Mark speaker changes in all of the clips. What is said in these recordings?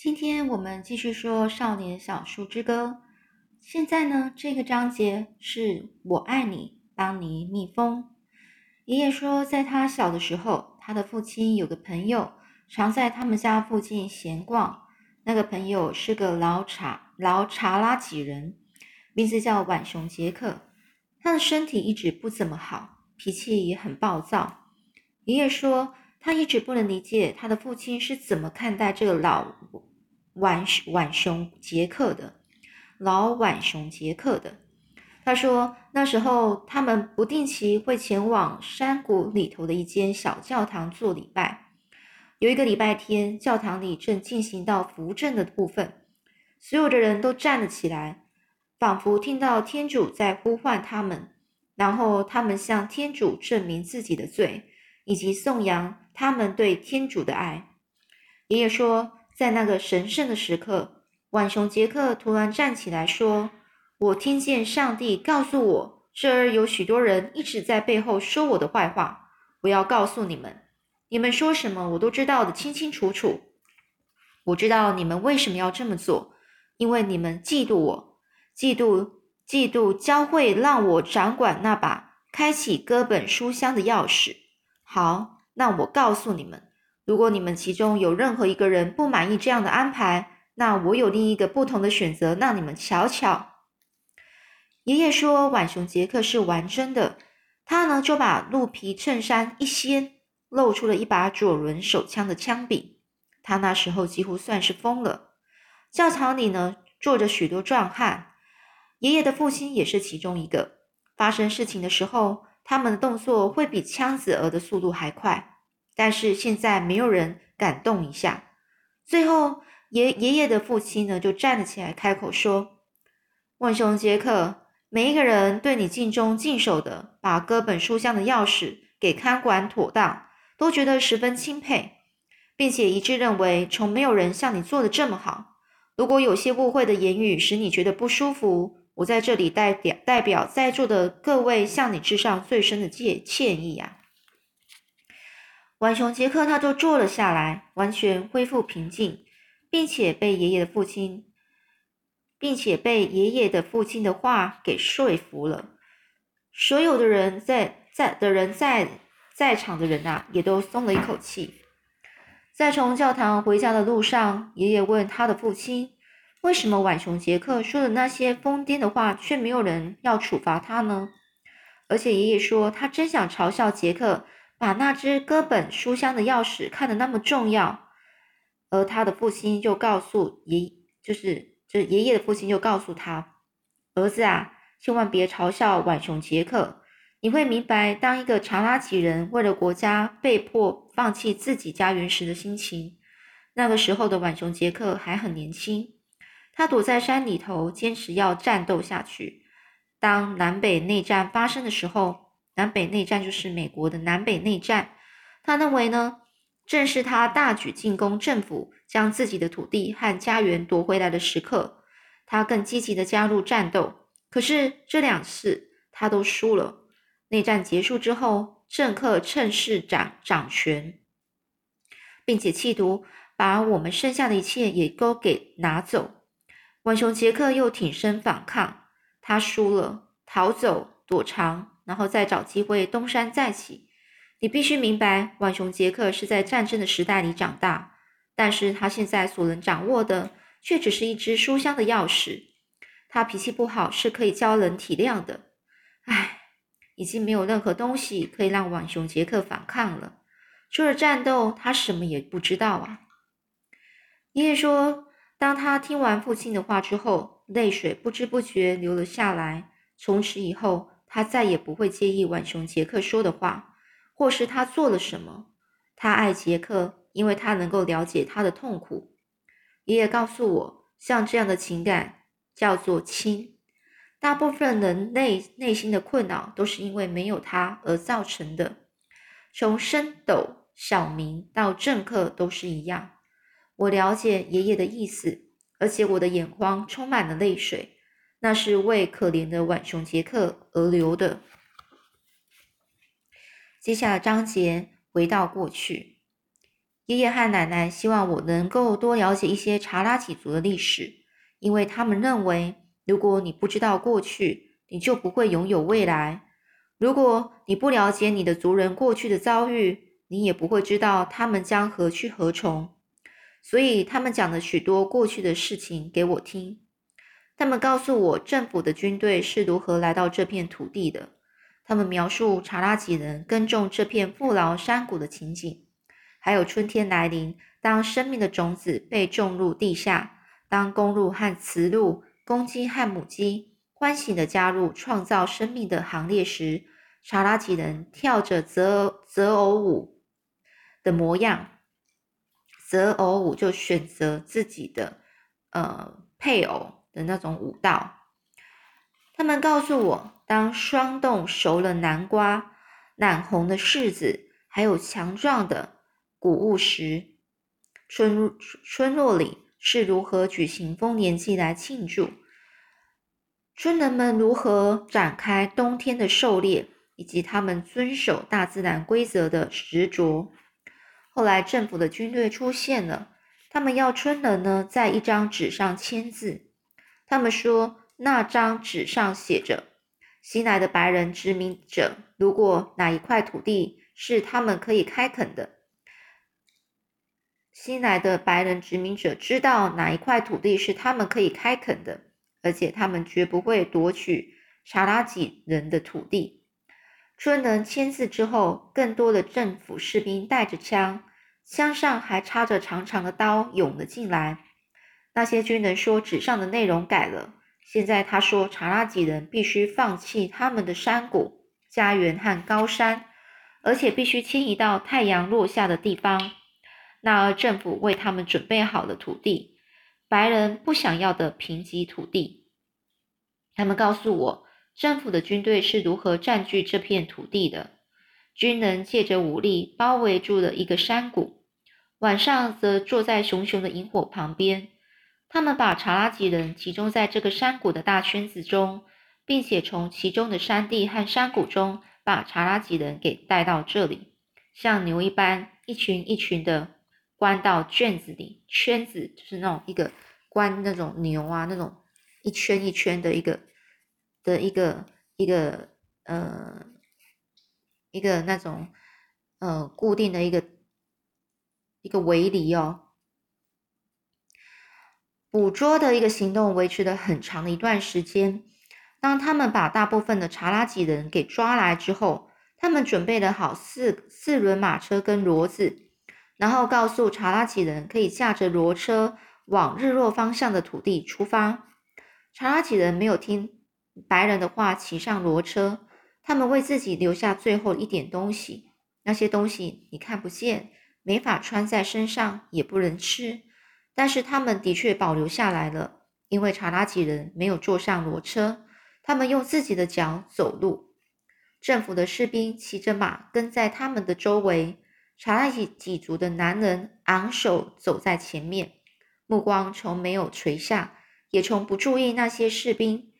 Speaker 1: 今天我们继续说《少年小树之歌》。现在呢，这个章节是我爱你，邦尼蜜蜂。爷爷说，在他小的时候，他的父亲有个朋友，常在他们家附近闲逛。那个朋友是个老查老查拉几人，名字叫浣熊杰克。他的身体一直不怎么好，脾气也很暴躁。爷爷说，他一直不能理解他的父亲是怎么看待这个老。浣浣熊杰克的老浣熊杰克的，他说那时候他们不定期会前往山谷里头的一间小教堂做礼拜。有一个礼拜天，教堂里正进行到扶正的部分，所有的人都站了起来，仿佛听到天主在呼唤他们，然后他们向天主证明自己的罪，以及颂扬他们对天主的爱。爷爷说。在那个神圣的时刻，浣熊杰克突然站起来说：“我听见上帝告诉我，这儿有许多人一直在背后说我的坏话。我要告诉你们，你们说什么我都知道的清清楚楚。我知道你们为什么要这么做，因为你们嫉妒我，嫉妒嫉妒教会让我掌管那把开启哥本书箱的钥匙。好，那我告诉你们。”如果你们其中有任何一个人不满意这样的安排，那我有另一个不同的选择，让你们瞧瞧。爷爷说，浣熊杰克是玩真的，他呢就把鹿皮衬衫一掀，露出了一把左轮手枪的枪柄。他那时候几乎算是疯了。教堂里呢坐着许多壮汉，爷爷的父亲也是其中一个。发生事情的时候，他们的动作会比枪子儿的速度还快。但是现在没有人敢动一下。最后，爷爷爷的父亲呢就站了起来，开口说：“浣熊杰克，每一个人对你尽忠尽守的，把哥本书箱的钥匙给看管妥当，都觉得十分钦佩，并且一致认为，从没有人像你做的这么好。如果有些误会的言语使你觉得不舒服，我在这里代表代表在座的各位，向你致上最深的歉歉意呀。”浣熊杰克他就坐了下来，完全恢复平静，并且被爷爷的父亲，并且被爷爷的父亲的话给说服了。所有的人在在的人在在场的人啊，也都松了一口气。在从教堂回家的路上，爷爷问他的父亲：“为什么浣熊杰克说的那些疯癫的话，却没有人要处罚他呢？”而且爷爷说，他真想嘲笑杰克。把那只哥本书香的钥匙看得那么重要，而他的父亲就告诉爷，就是就是爷爷的父亲就告诉他，儿子啊，千万别嘲笑浣熊杰克，你会明白，当一个查拉奇人为了国家被迫放弃自己家园时的心情。那个时候的浣熊杰克还很年轻，他躲在山里头，坚持要战斗下去。当南北内战发生的时候。南北内战就是美国的南北内战。他认为呢，正是他大举进攻政府，将自己的土地和家园夺回来的时刻。他更积极的加入战斗，可是这两次他都输了。内战结束之后，政客趁势掌掌权，并且企图把我们剩下的一切也都给拿走。浣熊杰克又挺身反抗，他输了，逃走躲藏。然后再找机会东山再起。你必须明白，浣熊杰克是在战争的时代里长大，但是他现在所能掌握的却只是一只书箱的钥匙。他脾气不好是可以教人体谅的。唉，已经没有任何东西可以让浣熊杰克反抗了，除了战斗，他什么也不知道啊。爷爷说，当他听完父亲的话之后，泪水不知不觉流了下来。从此以后。他再也不会介意浣熊杰克说的话，或是他做了什么。他爱杰克，因为他能够了解他的痛苦。爷爷告诉我，像这样的情感叫做亲。大部分人内内心的困扰都是因为没有他而造成的。从升斗、小明到政客都是一样。我了解爷爷的意思，而且我的眼眶充满了泪水。那是为可怜的浣熊杰克而流的。接下来章节回到过去，爷爷和奶奶希望我能够多了解一些查拉几族的历史，因为他们认为，如果你不知道过去，你就不会拥有未来。如果你不了解你的族人过去的遭遇，你也不会知道他们将何去何从。所以，他们讲了许多过去的事情给我听。他们告诉我政府的军队是如何来到这片土地的。他们描述查拉吉人耕种这片富饶山谷的情景。还有春天来临，当生命的种子被种入地下，当公鹿和雌鹿、公鸡和母鸡欢喜的加入创造生命的行列时，查拉吉人跳着择择偶舞的模样。择偶舞就选择自己的呃配偶的那种舞蹈。他们告诉我，当霜冻熟了南瓜、染红的柿子，还有强壮的。谷物时，村村落里是如何举行丰年祭来庆祝？村人们如何展开冬天的狩猎，以及他们遵守大自然规则的执着？后来，政府的军队出现了，他们要村人呢在一张纸上签字。他们说，那张纸上写着：新来的白人殖民者，如果哪一块土地是他们可以开垦的。新来的白人殖民者知道哪一块土地是他们可以开垦的，而且他们绝不会夺取查拉吉人的土地。春能签字之后，更多的政府士兵带着枪，枪上还插着长长的刀涌了进来。那些军人说，纸上的内容改了。现在他说，查拉吉人必须放弃他们的山谷、家园和高山，而且必须迁移到太阳落下的地方。那儿政府为他们准备好了土地，白人不想要的贫瘠土地。他们告诉我，政府的军队是如何占据这片土地的。军人借着武力包围住了一个山谷，晚上则坐在熊熊的萤火旁边。他们把查拉吉人集中在这个山谷的大圈子中，并且从其中的山地和山谷中把查拉吉人给带到这里，像牛一般，一群一群的。关到圈子里，圈子就是那种一个关那种牛啊，那种一圈一圈的一个的一个一个呃一个那种呃固定的一个一个围篱哦。捕捉的一个行动维持了很长的一段时间。当他们把大部分的查拉吉人给抓来之后，他们准备了好四四轮马车跟骡子。然后告诉查拉吉人，可以驾着骡车往日落方向的土地出发。查拉吉人没有听白人的话，骑上骡车。他们为自己留下最后一点东西，那些东西你看不见，没法穿在身上，也不能吃。但是他们的确保留下来了，因为查拉吉人没有坐上骡车，他们用自己的脚走路。政府的士兵骑着马跟在他们的周围。查拉吉几族的男人昂首走在前面，目光从没有垂下，也从不注意那些士兵。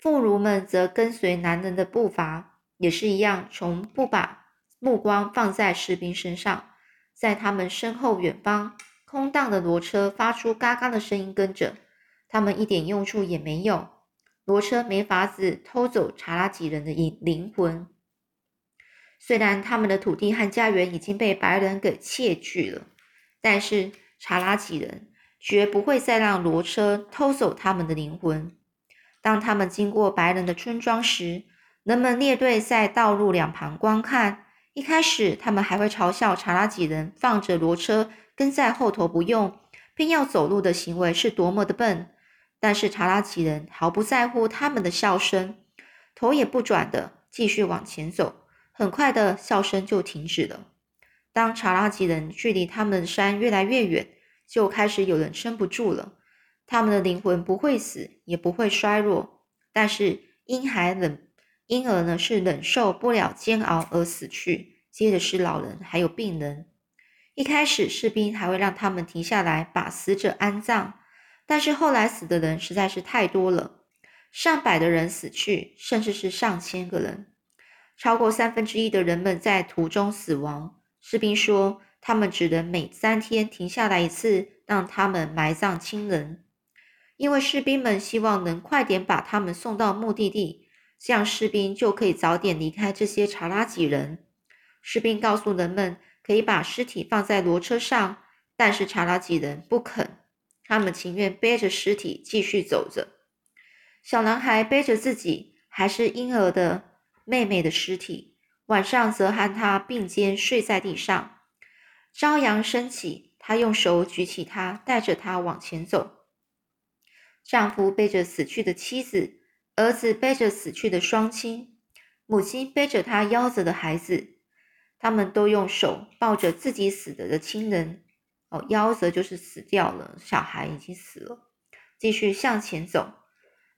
Speaker 1: 妇孺们则跟随男人的步伐，也是一样，从不把目光放在士兵身上。在他们身后远方，空荡的骡车发出嘎嘎的声音，跟着他们一点用处也没有。骡车没法子偷走查拉吉人的灵魂。虽然他们的土地和家园已经被白人给窃据了，但是查拉吉人绝不会再让骡车偷走他们的灵魂。当他们经过白人的村庄时，人们列队在道路两旁观看。一开始，他们还会嘲笑查拉吉人放着骡车跟在后头不用，偏要走路的行为是多么的笨。但是查拉吉人毫不在乎他们的笑声，头也不转的继续往前走。很快的笑声就停止了。当查拉吉人距离他们的山越来越远，就开始有人撑不住了。他们的灵魂不会死，也不会衰弱，但是婴孩冷婴儿呢是忍受不了煎熬而死去。接着是老人，还有病人。一开始士兵还会让他们停下来把死者安葬，但是后来死的人实在是太多了，上百的人死去，甚至是上千个人。超过三分之一的人们在途中死亡。士兵说，他们只能每三天停下来一次，让他们埋葬亲人，因为士兵们希望能快点把他们送到目的地，这样士兵就可以早点离开这些查拉吉人。士兵告诉人们，可以把尸体放在骡车上，但是查拉吉人不肯，他们情愿背着尸体继续走着。小男孩背着自己还是婴儿的妹妹的尸体，晚上则和她并肩睡在地上。朝阳升起，他用手举起她，带着她往前走。丈夫背着死去的妻子，儿子背着死去的双亲，母亲背着她夭折的孩子。他们都用手抱着自己死了的亲人，哦，夭折就是死掉了，小孩已经死了，继续向前走。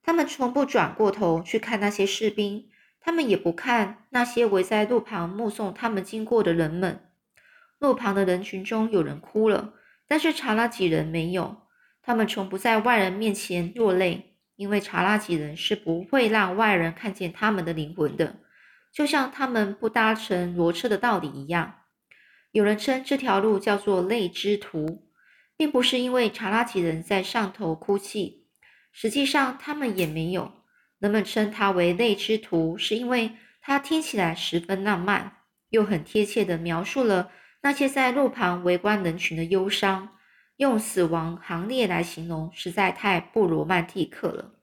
Speaker 1: 他们从不转过头去看那些士兵，他们也不看那些围在路旁目送他们经过的人们。路旁的人群中有人哭了，但是查拉吉人没有。他们从不在外人面前落泪，因为查拉吉人是不会让外人看见他们的灵魂的。就像他们不搭乘骡车的道理一样，有人称这条路叫做泪之途，并不是因为查拉吉人在上头哭泣，实际上他们也没有。人们称它为泪之途，是因为它听起来十分浪漫，又很贴切的描述了那些在路旁围观人群的忧伤。用死亡行列来形容，实在太不罗曼蒂克了。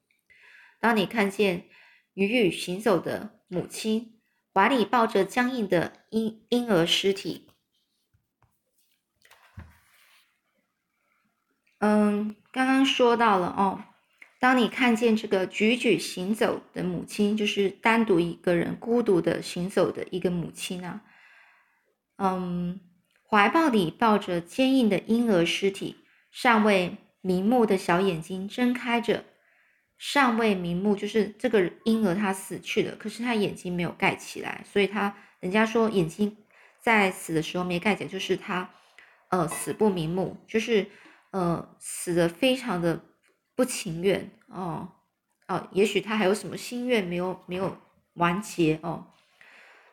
Speaker 1: 当你看见鱼鱼行走的母亲。怀里抱着僵硬的婴婴儿尸体。嗯，刚刚说到了哦，当你看见这个踽踽行走的母亲，就是单独一个人孤独的行走的一个母亲啊，嗯，怀抱里抱着坚硬的婴儿尸体，尚未瞑目的小眼睛睁开着。尚未瞑目，就是这个婴儿他死去了，可是他眼睛没有盖起来，所以他人家说眼睛在死的时候没盖起来，就是他呃死不瞑目，就是呃死的非常的不情愿哦哦，也许他还有什么心愿没有没有完结哦，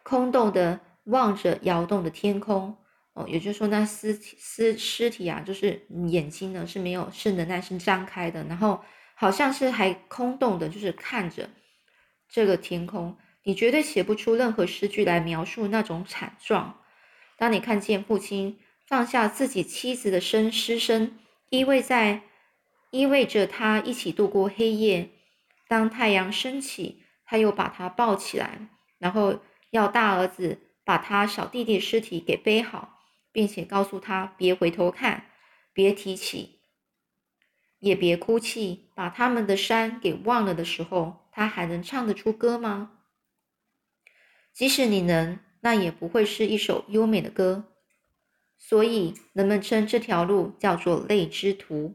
Speaker 1: 空洞的望着摇动的天空哦，也就是说那尸体尸尸体啊，就是眼睛呢是没有是仍然是张开的，然后。好像是还空洞的，就是看着这个天空，你绝对写不出任何诗句来描述那种惨状。当你看见父亲放下自己妻子的身尸身，依偎在依偎着他一起度过黑夜。当太阳升起，他又把他抱起来，然后要大儿子把他小弟弟尸体给背好，并且告诉他别回头看，别提起。也别哭泣，把他们的山给忘了的时候，他还能唱得出歌吗？即使你能，那也不会是一首优美的歌。所以人们称这条路叫做泪之途。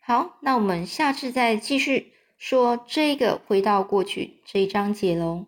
Speaker 1: 好，那我们下次再继续说这个回到过去这一章节喽。